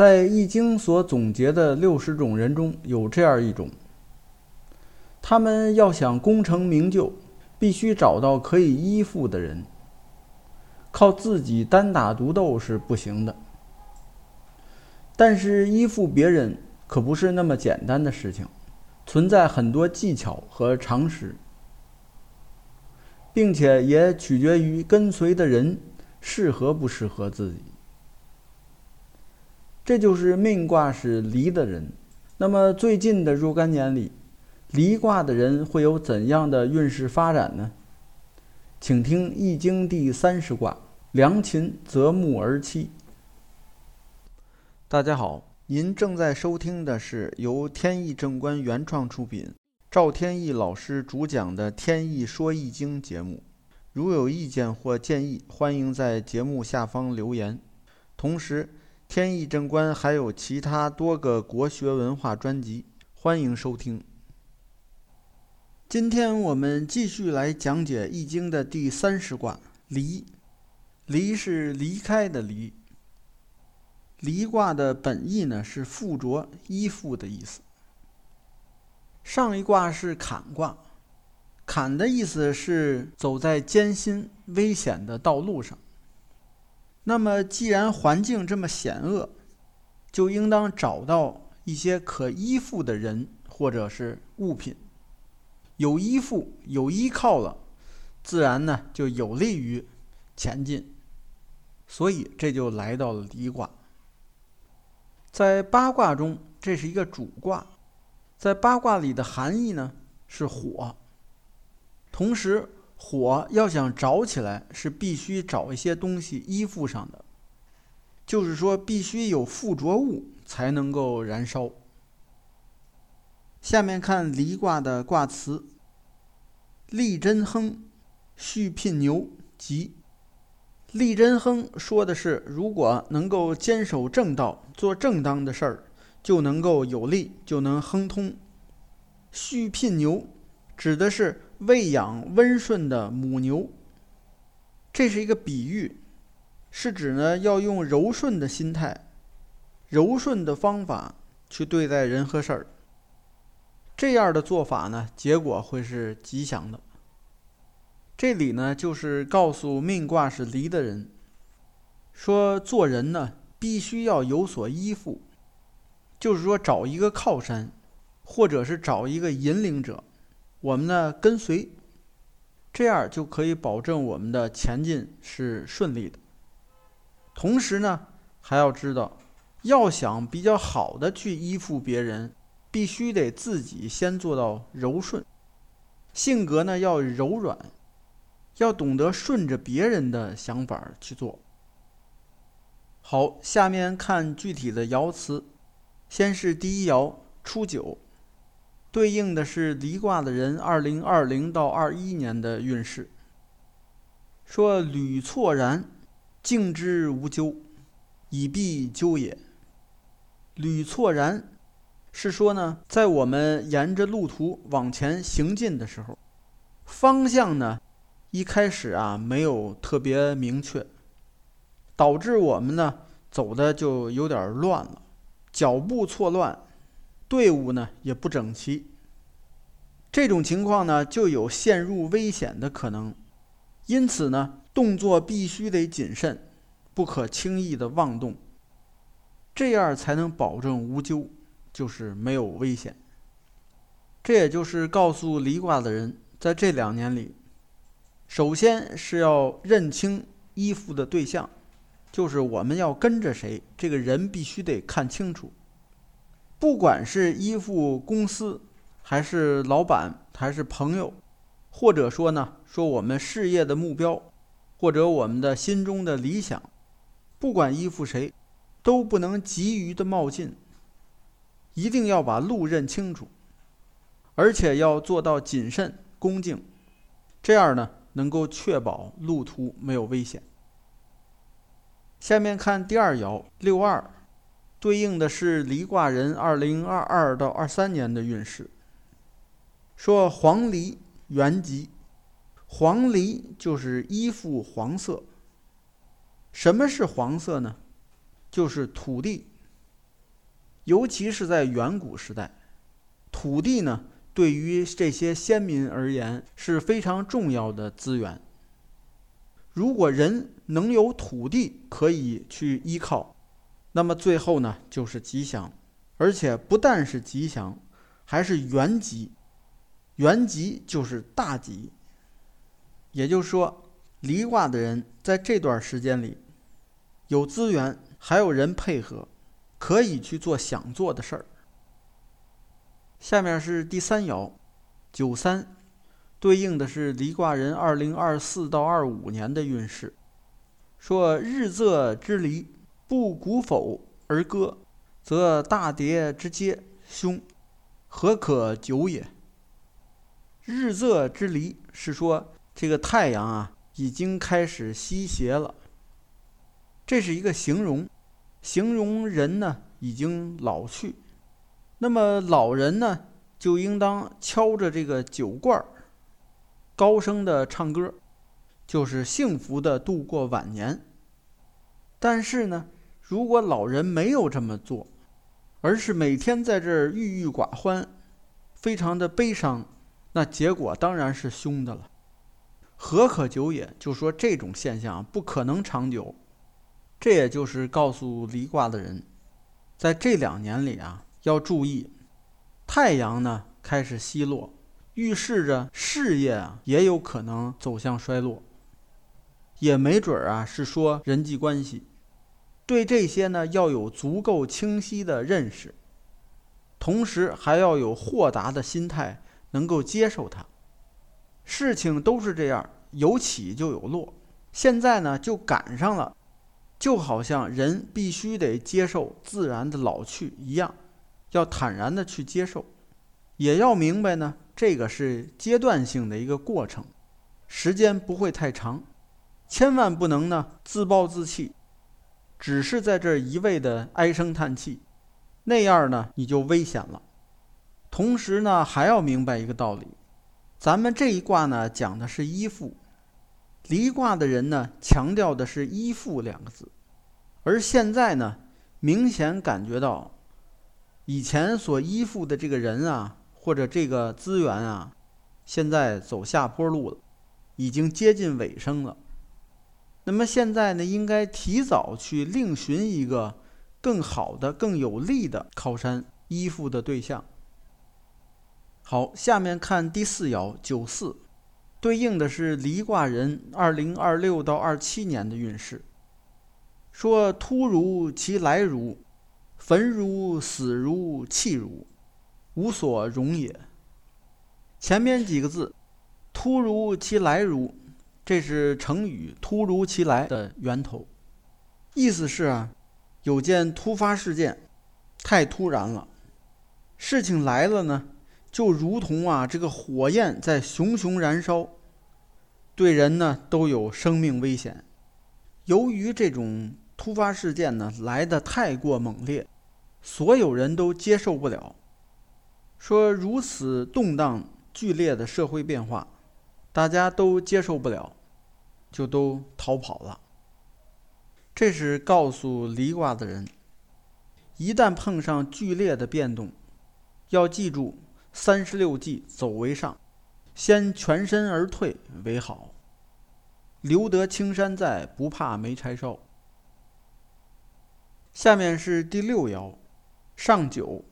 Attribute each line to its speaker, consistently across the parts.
Speaker 1: 在《易经》所总结的六十种人中有这样一种，他们要想功成名就，必须找到可以依附的人，靠自己单打独斗是不行的。但是依附别人可不是那么简单的事情，存在很多技巧和常识，并且也取决于跟随的人适合不适合自己。这就是命卦是离的人。那么最近的若干年里，离卦的人会有怎样的运势发展呢？请听《易经》第三十卦：良禽择木而栖。大家好，您正在收听的是由天意正观原创出品，赵天意老师主讲的《天意说易经》节目。如有意见或建议，欢迎在节目下方留言。同时，天意正观还有其他多个国学文化专辑，欢迎收听。今天我们继续来讲解《易经》的第三十卦——离。离是离开的离。离卦的本意呢是附着、依附的意思。上一卦是坎卦，坎的意思是走在艰辛、危险的道路上。那么，既然环境这么险恶，就应当找到一些可依附的人或者是物品。有依附、有依靠了，自然呢就有利于前进。所以这就来到了离卦。在八卦中，这是一个主卦，在八卦里的含义呢是火，同时。火要想着起来，是必须找一些东西依附上的，就是说必须有附着物才能够燃烧。下面看离卦的卦辞：利贞亨，续聘牛，吉。利贞亨说的是，如果能够坚守正道，做正当的事儿，就能够有利，就能亨通。续聘牛，指的是。喂养温顺的母牛，这是一个比喻，是指呢要用柔顺的心态、柔顺的方法去对待人和事儿。这样的做法呢，结果会是吉祥的。这里呢就是告诉命卦是离的人，说做人呢必须要有所依附，就是说找一个靠山，或者是找一个引领者。我们呢跟随，这样就可以保证我们的前进是顺利的。同时呢，还要知道，要想比较好的去依附别人，必须得自己先做到柔顺，性格呢要柔软，要懂得顺着别人的想法去做。好，下面看具体的爻辞，先是第一爻初九。对应的是离卦的人，二零二零到二一年的运势。说屡错然，敬之无咎，以避咎也。屡错然，是说呢，在我们沿着路途往前行进的时候，方向呢，一开始啊没有特别明确，导致我们呢走的就有点乱了，脚步错乱。队伍呢也不整齐，这种情况呢就有陷入危险的可能，因此呢动作必须得谨慎，不可轻易的妄动，这样才能保证无咎，就是没有危险。这也就是告诉离卦的人，在这两年里，首先是要认清依附的对象，就是我们要跟着谁，这个人必须得看清楚。不管是依附公司，还是老板，还是朋友，或者说呢，说我们事业的目标，或者我们的心中的理想，不管依附谁，都不能急于的冒进，一定要把路认清楚，而且要做到谨慎恭敬，这样呢，能够确保路途没有危险。下面看第二爻六二。对应的是离卦人二零二二到二三年的运势。说黄鹂原吉，黄鹂就是依附黄色。什么是黄色呢？就是土地、尤其是在远古时代，土地呢，对于这些先民而言是非常重要的资源。如果人能有土地可以去依靠，那么最后呢，就是吉祥，而且不但是吉祥，还是元吉。元吉就是大吉。也就是说，离卦的人在这段时间里有资源，还有人配合，可以去做想做的事儿。下面是第三爻，九三。对应的是离卦人二零二四到二五年的运势。说日昃之离，不鼓否而歌，则大跌之阶凶，何可久也？日昃之离是说这个太阳啊已经开始西斜了。这是一个形容，形容人呢已经老去。那么老人呢就应当敲着这个酒罐儿。高声的唱歌，就是幸福的度过晚年。但是呢，如果老人没有这么做，而是每天在这儿郁郁寡欢，非常的悲伤，那结果当然是凶的了。何可久也？就说这种现象不可能长久。这也就是告诉离卦的人，在这两年里啊，要注意，太阳呢开始西落。预示着事业啊也有可能走向衰落，也没准儿啊是说人际关系，对这些呢要有足够清晰的认识，同时还要有豁达的心态，能够接受它。事情都是这样，有起就有落，现在呢就赶上了，就好像人必须得接受自然的老去一样，要坦然的去接受，也要明白呢。这个是阶段性的一个过程，时间不会太长，千万不能呢自暴自弃，只是在这一味的唉声叹气，那样呢你就危险了。同时呢还要明白一个道理，咱们这一卦呢讲的是依附，离卦的人呢强调的是依附两个字，而现在呢明显感觉到以前所依附的这个人啊。或者这个资源啊，现在走下坡路了，已经接近尾声了。那么现在呢，应该提早去另寻一个更好的、更有利的靠山依附的对象。好，下面看第四爻九四，对应的是离卦人二零二六到二七年的运势。说突如其来如，焚如死如弃如。无所容也。前面几个字“突如其来如”，这是成语“突如其来”的源头，意思是啊，有件突发事件，太突然了。事情来了呢，就如同啊这个火焰在熊熊燃烧，对人呢都有生命危险。由于这种突发事件呢来的太过猛烈，所有人都接受不了。说如此动荡剧烈的社会变化，大家都接受不了，就都逃跑了。这是告诉离卦的人，一旦碰上剧烈的变动，要记住三十六计走为上，先全身而退为好。留得青山在，不怕没柴烧。下面是第六爻，上九。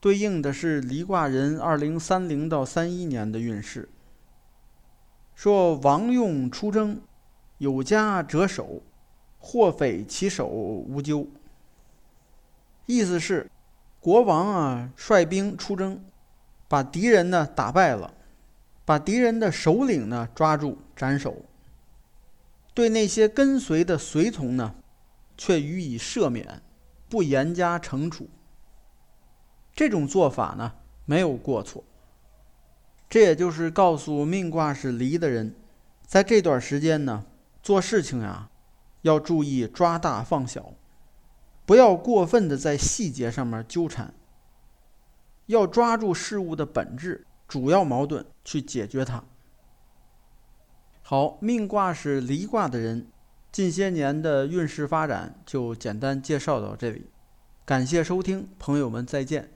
Speaker 1: 对应的是离卦人二零三零到三一年的运势。说王用出征，有家折首，或匪其手无咎。意思是，国王啊率兵出征，把敌人呢打败了，把敌人的首领呢抓住斩首，对那些跟随的随从呢，却予以赦免，不严加惩处。这种做法呢没有过错，这也就是告诉命卦是离的人，在这段时间呢做事情呀要注意抓大放小，不要过分的在细节上面纠缠，要抓住事物的本质、主要矛盾去解决它。好，命卦是离卦的人，近些年的运势发展就简单介绍到这里。感谢收听，朋友们再见。